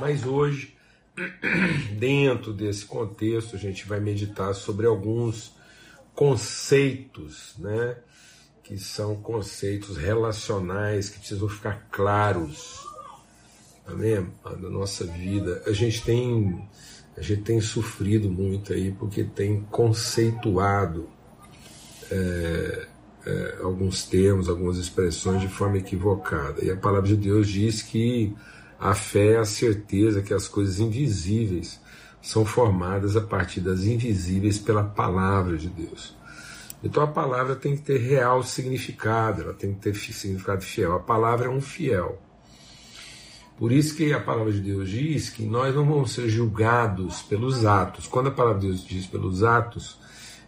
Mas hoje, dentro desse contexto, a gente vai meditar sobre alguns conceitos, né? Que são conceitos relacionais que precisam ficar claros amém? na nossa vida. A gente tem a gente tem sofrido muito aí porque tem conceituado é, é, alguns termos, algumas expressões de forma equivocada. E a palavra de Deus diz que a fé é a certeza que as coisas invisíveis são formadas a partir das invisíveis pela palavra de Deus. Então a palavra tem que ter real significado, ela tem que ter significado fiel. A palavra é um fiel. Por isso que a palavra de Deus diz que nós não vamos ser julgados pelos atos. Quando a palavra de Deus diz pelos atos,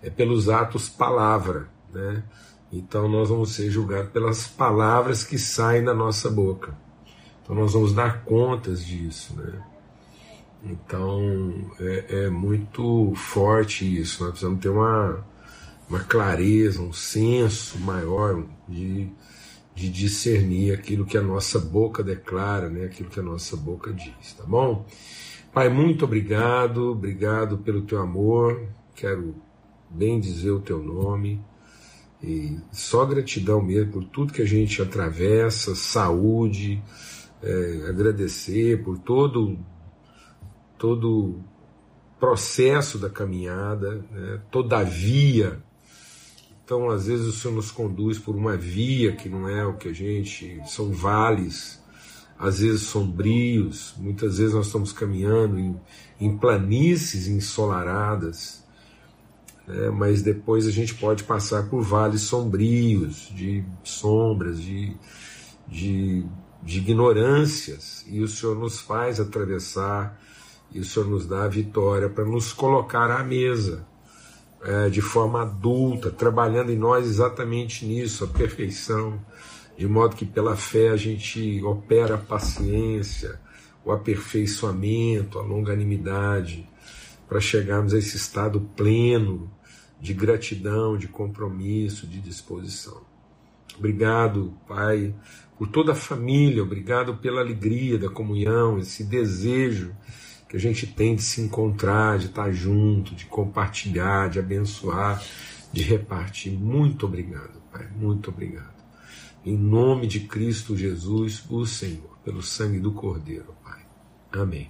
é pelos atos palavra, né? Então nós vamos ser julgados pelas palavras que saem da nossa boca. Então nós vamos dar contas disso, né? Então é, é muito forte isso. Nós precisamos ter uma, uma clareza, um senso maior de, de discernir aquilo que a nossa boca declara, né? aquilo que a nossa boca diz, tá bom? Pai, muito obrigado, obrigado pelo teu amor, quero bem dizer o teu nome. E só gratidão mesmo por tudo que a gente atravessa, saúde, é, agradecer por todo todo processo da caminhada, né, toda via. Então, às vezes o Senhor nos conduz por uma via que não é o que a gente, são vales, às vezes sombrios, muitas vezes nós estamos caminhando em, em planícies ensolaradas né? mas depois a gente pode passar por vales sombrios, de sombras, de, de, de ignorâncias, e o Senhor nos faz atravessar, e o Senhor nos dá a vitória para nos colocar à mesa. É, de forma adulta, trabalhando em nós exatamente nisso, a perfeição, de modo que pela fé a gente opera a paciência, o aperfeiçoamento, a longanimidade, para chegarmos a esse estado pleno de gratidão, de compromisso, de disposição. Obrigado, Pai, por toda a família, obrigado pela alegria da comunhão, esse desejo que a gente tem de se encontrar, de estar junto, de compartilhar, de abençoar, de repartir. Muito obrigado, Pai, muito obrigado. Em nome de Cristo Jesus, o Senhor, pelo sangue do Cordeiro, Pai. Amém.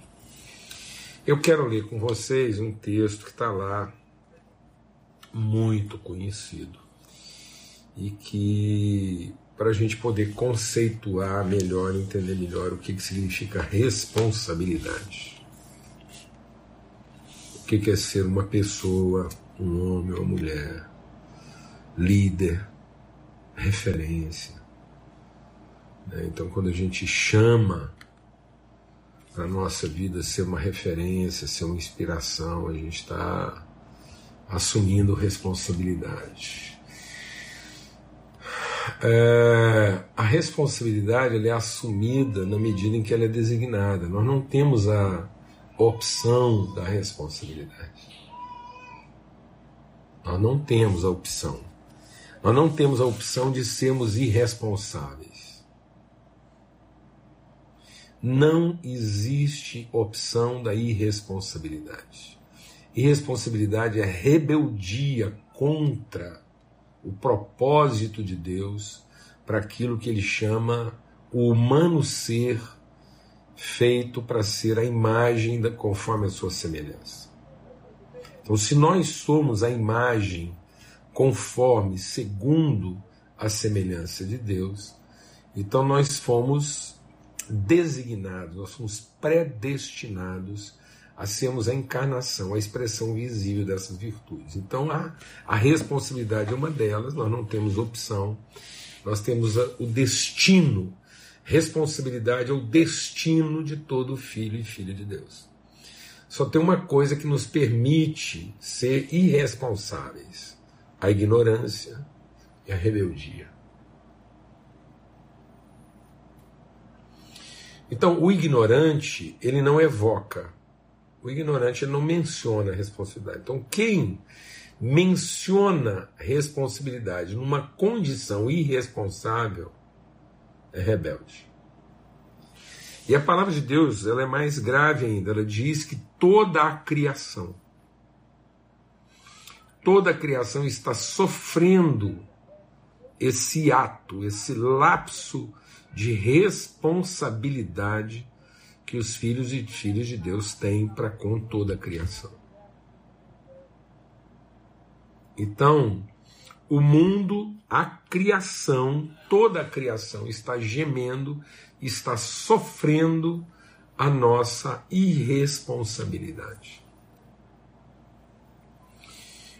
Eu quero ler com vocês um texto que está lá, muito conhecido, e que, para a gente poder conceituar melhor, entender melhor o que, que significa responsabilidade. O que, que é ser uma pessoa, um homem ou uma mulher, líder, referência. Né? Então, quando a gente chama a nossa vida ser uma referência, ser uma inspiração, a gente está assumindo responsabilidade. É, a responsabilidade é assumida na medida em que ela é designada. Nós não temos a opção da responsabilidade. Nós não temos a opção. Nós não temos a opção de sermos irresponsáveis. Não existe opção da irresponsabilidade. Irresponsabilidade é rebeldia contra o propósito de Deus para aquilo que ele chama o humano ser feito para ser a imagem da, conforme a sua semelhança. Então, se nós somos a imagem conforme, segundo a semelhança de Deus, então nós fomos designados, nós somos predestinados a sermos a encarnação, a expressão visível dessas virtudes. Então a, a responsabilidade é uma delas, nós não temos opção, nós temos a, o destino. Responsabilidade é o destino de todo filho e filha de Deus. Só tem uma coisa que nos permite ser irresponsáveis: a ignorância e a rebeldia. Então, o ignorante, ele não evoca. O ignorante não menciona a responsabilidade. Então, quem menciona responsabilidade numa condição irresponsável é rebelde. E a palavra de Deus ela é mais grave ainda. Ela diz que toda a criação, toda a criação está sofrendo esse ato, esse lapso de responsabilidade que os filhos e filhas de Deus têm para com toda a criação. Então, o mundo, a criação, toda a criação está gemendo, está sofrendo a nossa irresponsabilidade.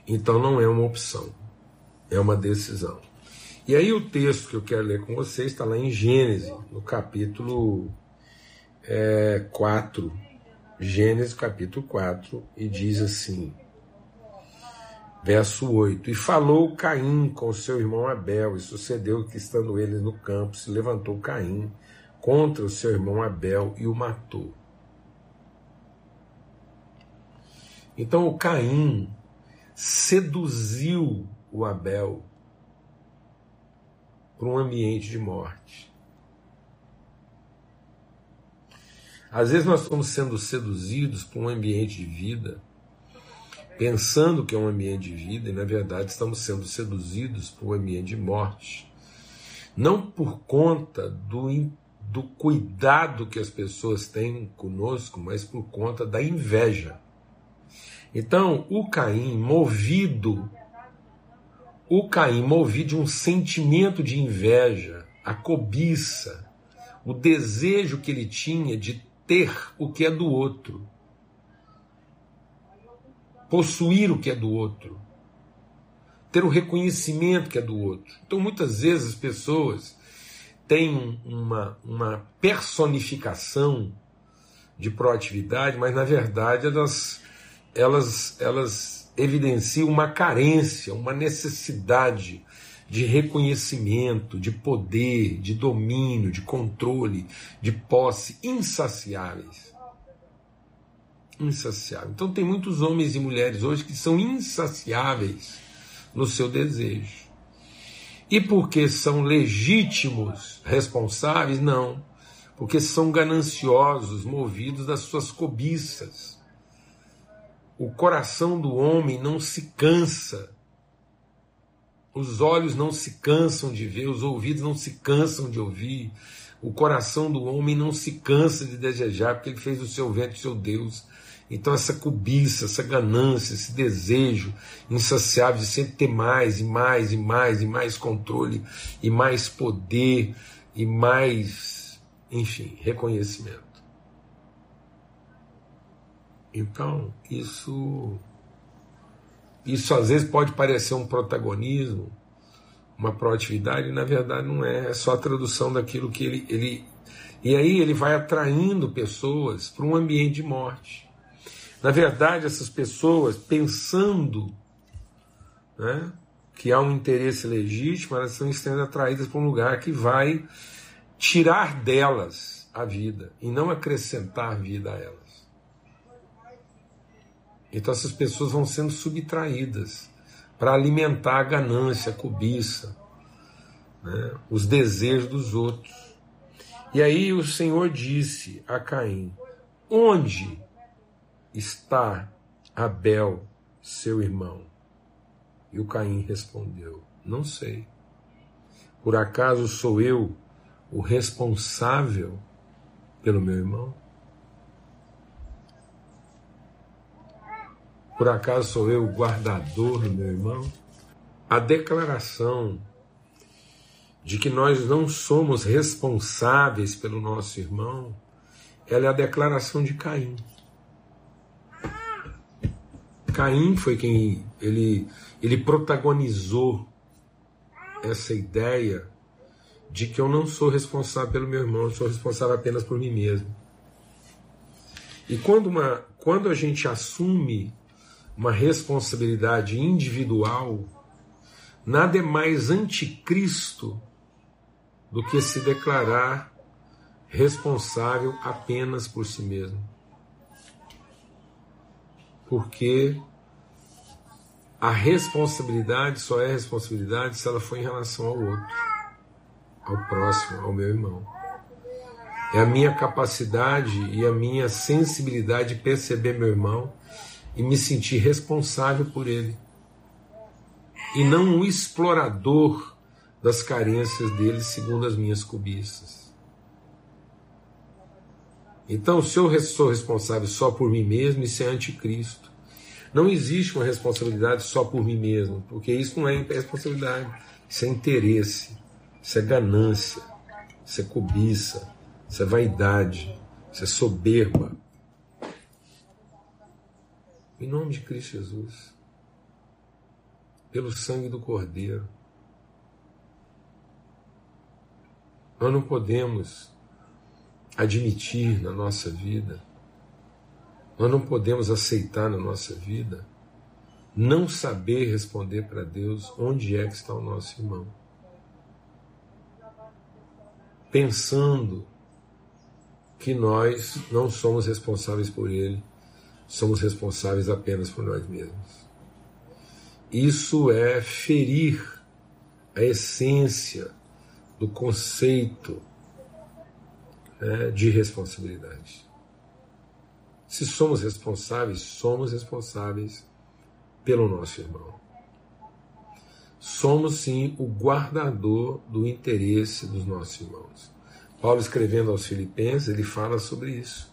Então não é uma opção, é uma decisão. E aí o texto que eu quero ler com vocês está lá em Gênesis, no capítulo é, 4. Gênesis capítulo 4, e diz assim: Verso 8: E falou Caim com seu irmão Abel, e sucedeu que, estando eles no campo, se levantou Caim contra o seu irmão Abel e o matou. Então o Caim seduziu o Abel para um ambiente de morte. Às vezes nós estamos sendo seduzidos para um ambiente de vida pensando que é um ambiente de vida e na verdade estamos sendo seduzidos por um ambiente de morte. Não por conta do, do cuidado que as pessoas têm conosco, mas por conta da inveja. Então, o Caim, movido, o Caim, movido de um sentimento de inveja, a cobiça, o desejo que ele tinha de ter o que é do outro, possuir o que é do outro, ter o reconhecimento que é do outro. Então, muitas vezes as pessoas têm uma, uma personificação de proatividade, mas na verdade elas, elas, elas evidenciam uma carência, uma necessidade de reconhecimento, de poder, de domínio, de controle, de posse insaciáveis insaciável. Então tem muitos homens e mulheres hoje que são insaciáveis no seu desejo. E porque são legítimos responsáveis? Não. Porque são gananciosos, movidos das suas cobiças. O coração do homem não se cansa. Os olhos não se cansam de ver, os ouvidos não se cansam de ouvir. O coração do homem não se cansa de desejar, porque ele fez o seu vento, o seu Deus. Então, essa cobiça, essa ganância, esse desejo insaciável de sempre ter mais e mais e mais e mais controle e mais poder e mais, enfim, reconhecimento. Então, isso isso às vezes pode parecer um protagonismo, uma proatividade, e na verdade não é, é só a tradução daquilo que ele, ele. E aí ele vai atraindo pessoas para um ambiente de morte. Na verdade, essas pessoas, pensando né, que há um interesse legítimo, elas estão sendo atraídas para um lugar que vai tirar delas a vida e não acrescentar vida a elas. Então essas pessoas vão sendo subtraídas para alimentar a ganância, a cobiça, né, os desejos dos outros. E aí o Senhor disse a Caim: Onde está Abel, seu irmão? E o Caim respondeu: Não sei. Por acaso sou eu o responsável pelo meu irmão? Por acaso sou eu o guardador do meu irmão? A declaração de que nós não somos responsáveis pelo nosso irmão, ela é a declaração de Caim. Caim foi quem ele, ele protagonizou essa ideia de que eu não sou responsável pelo meu irmão, eu sou responsável apenas por mim mesmo. E quando, uma, quando a gente assume uma responsabilidade individual, nada é mais anticristo do que se declarar responsável apenas por si mesmo porque a responsabilidade só é responsabilidade se ela for em relação ao outro, ao próximo, ao meu irmão. É a minha capacidade e a minha sensibilidade de perceber meu irmão e me sentir responsável por ele. E não um explorador das carências dele segundo as minhas cobiças. Então, se eu sou responsável só por mim mesmo, isso é anticristo. Não existe uma responsabilidade só por mim mesmo, porque isso não é responsabilidade, isso é interesse, isso é ganância, isso é cobiça, isso é vaidade, isso é soberba. Em nome de Cristo Jesus, pelo sangue do Cordeiro, nós não podemos admitir na nossa vida, nós não podemos aceitar na nossa vida não saber responder para Deus onde é que está o nosso irmão. Pensando que nós não somos responsáveis por ele, somos responsáveis apenas por nós mesmos. Isso é ferir a essência do conceito né, de responsabilidade. Se somos responsáveis, somos responsáveis pelo nosso irmão. Somos sim o guardador do interesse dos nossos irmãos. Paulo, escrevendo aos Filipenses, ele fala sobre isso.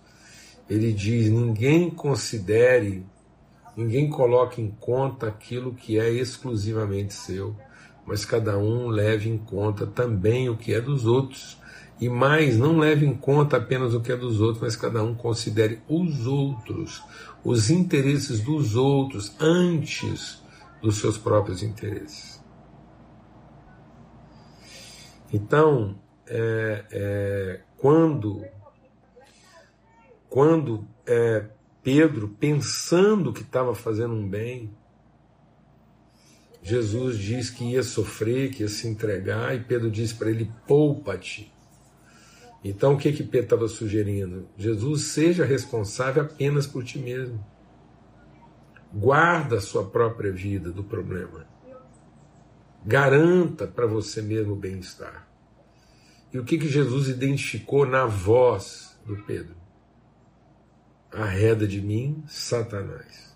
Ele diz: ninguém considere, ninguém coloque em conta aquilo que é exclusivamente seu, mas cada um leve em conta também o que é dos outros. E mais, não leve em conta apenas o que é dos outros, mas cada um considere os outros, os interesses dos outros antes dos seus próprios interesses. Então, é, é, quando, quando é, Pedro, pensando que estava fazendo um bem, Jesus diz que ia sofrer, que ia se entregar, e Pedro diz para ele: poupa-te. Então o que, que Pedro estava sugerindo? Jesus seja responsável apenas por ti mesmo. Guarda a sua própria vida do problema. Garanta para você mesmo o bem-estar. E o que, que Jesus identificou na voz do Pedro? Arreda de mim, Satanás.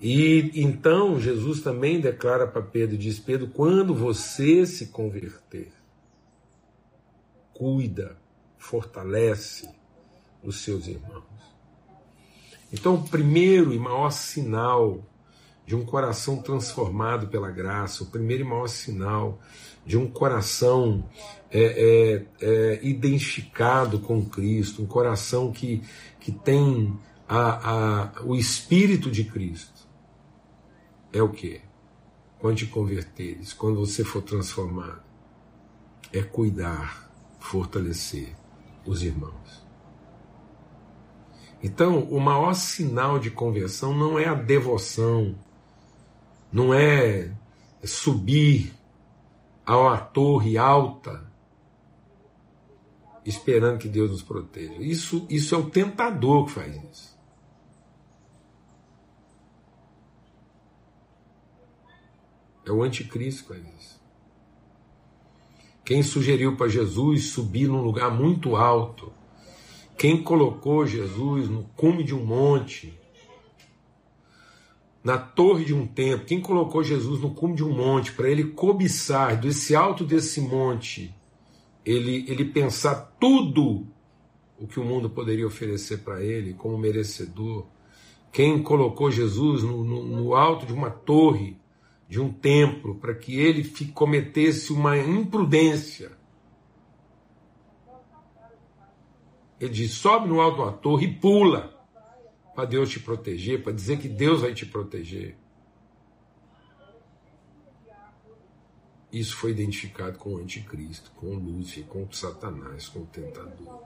E então Jesus também declara para Pedro, diz Pedro, quando você se converter, cuida, fortalece os seus irmãos. Então, o primeiro e maior sinal de um coração transformado pela graça, o primeiro e maior sinal de um coração é, é, é, identificado com Cristo, um coração que, que tem a, a, o Espírito de Cristo. É o que? Quando te converteres, quando você for transformado, é cuidar, fortalecer os irmãos. Então, o maior sinal de conversão não é a devoção, não é subir a uma torre alta esperando que Deus nos proteja. Isso, isso é o tentador que faz isso. É o anticristo que faz isso. Quem sugeriu para Jesus subir num lugar muito alto? Quem colocou Jesus no cume de um monte? na torre de um templo, quem colocou Jesus no cume de um monte para ele cobiçar desse alto desse monte, ele, ele pensar tudo o que o mundo poderia oferecer para ele como merecedor. Quem colocou Jesus no, no, no alto de uma torre, de um templo, para que ele cometesse uma imprudência. Ele diz: sobe no alto de uma torre e pula para Deus te proteger, para dizer que Deus vai te proteger. Isso foi identificado com o anticristo, com Lúcifer, com Satanás, com o tentador.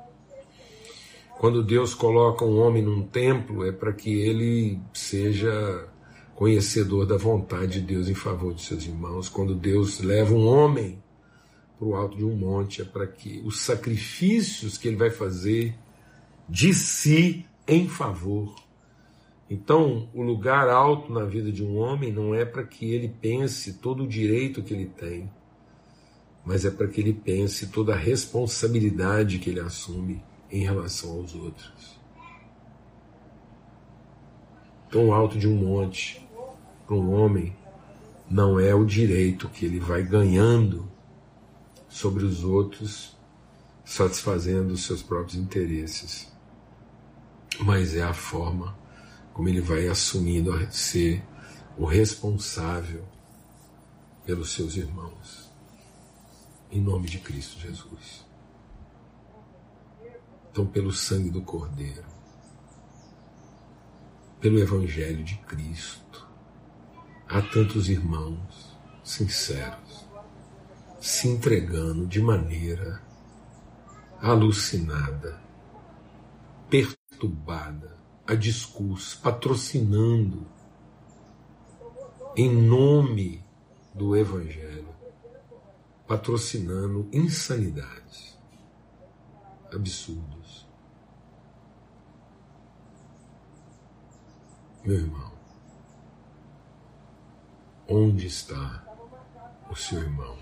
Quando Deus coloca um homem num templo, é para que ele seja conhecedor da vontade de Deus em favor de seus irmãos. Quando Deus leva um homem para o alto de um monte, é para que os sacrifícios que ele vai fazer de si em favor. Então, o lugar alto na vida de um homem não é para que ele pense todo o direito que ele tem, mas é para que ele pense toda a responsabilidade que ele assume em relação aos outros. Tão alto de um monte, para um homem, não é o direito que ele vai ganhando sobre os outros, satisfazendo os seus próprios interesses, mas é a forma como ele vai assumindo a ser o responsável pelos seus irmãos. Em nome de Cristo Jesus. Então, pelo sangue do Cordeiro, pelo Evangelho de Cristo, há tantos irmãos sinceros se entregando de maneira alucinada, perturbada, a discurso, patrocinando em nome do Evangelho, patrocinando insanidades, absurdos. Meu irmão, onde está o seu irmão?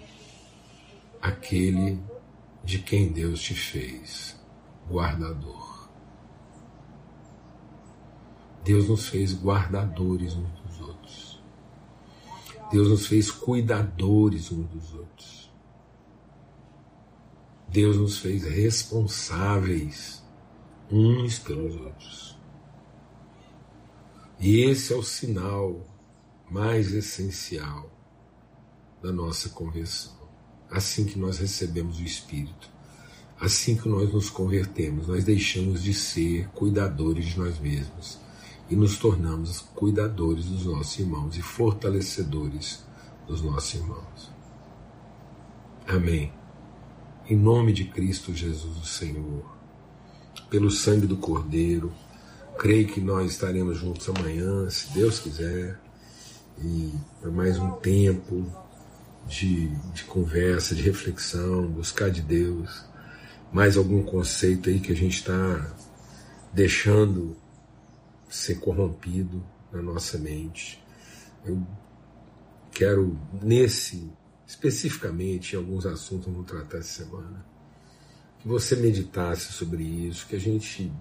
Aquele de quem Deus te fez guardador. Deus nos fez guardadores uns dos outros. Deus nos fez cuidadores uns dos outros. Deus nos fez responsáveis uns pelos outros. E esse é o sinal mais essencial da nossa conversão. Assim que nós recebemos o Espírito, assim que nós nos convertemos, nós deixamos de ser cuidadores de nós mesmos e nos tornamos cuidadores dos nossos irmãos e fortalecedores dos nossos irmãos. Amém. Em nome de Cristo Jesus, o Senhor, pelo sangue do Cordeiro, creio que nós estaremos juntos amanhã, se Deus quiser, e por mais um tempo de, de conversa, de reflexão, buscar de Deus, mais algum conceito aí que a gente está deixando ser corrompido na nossa mente. Eu quero, nesse, especificamente, em alguns assuntos vamos tratar essa semana, que você meditasse sobre isso, que a gente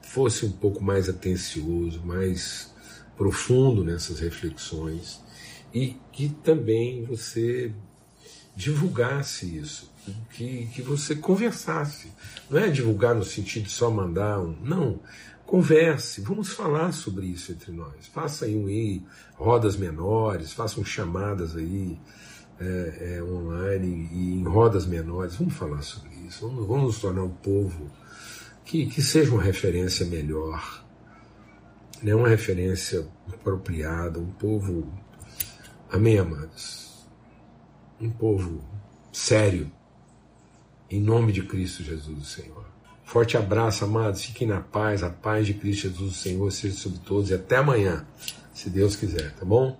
fosse um pouco mais atencioso, mais profundo nessas reflexões e que também você divulgasse isso, que, que você conversasse. Não é divulgar no sentido de só mandar um. Não. Converse, vamos falar sobre isso entre nós. Faça aí, um, rodas menores, façam chamadas aí é, é, online e em rodas menores. Vamos falar sobre isso. Vamos, vamos nos tornar um povo que, que seja uma referência melhor né, uma referência apropriada, um povo, amém, amados? Um povo sério, em nome de Cristo Jesus, Senhor. Forte abraço, amados, fiquem na paz, a paz de Cristo Jesus, Senhor, seja sobre todos. E até amanhã, se Deus quiser, tá bom?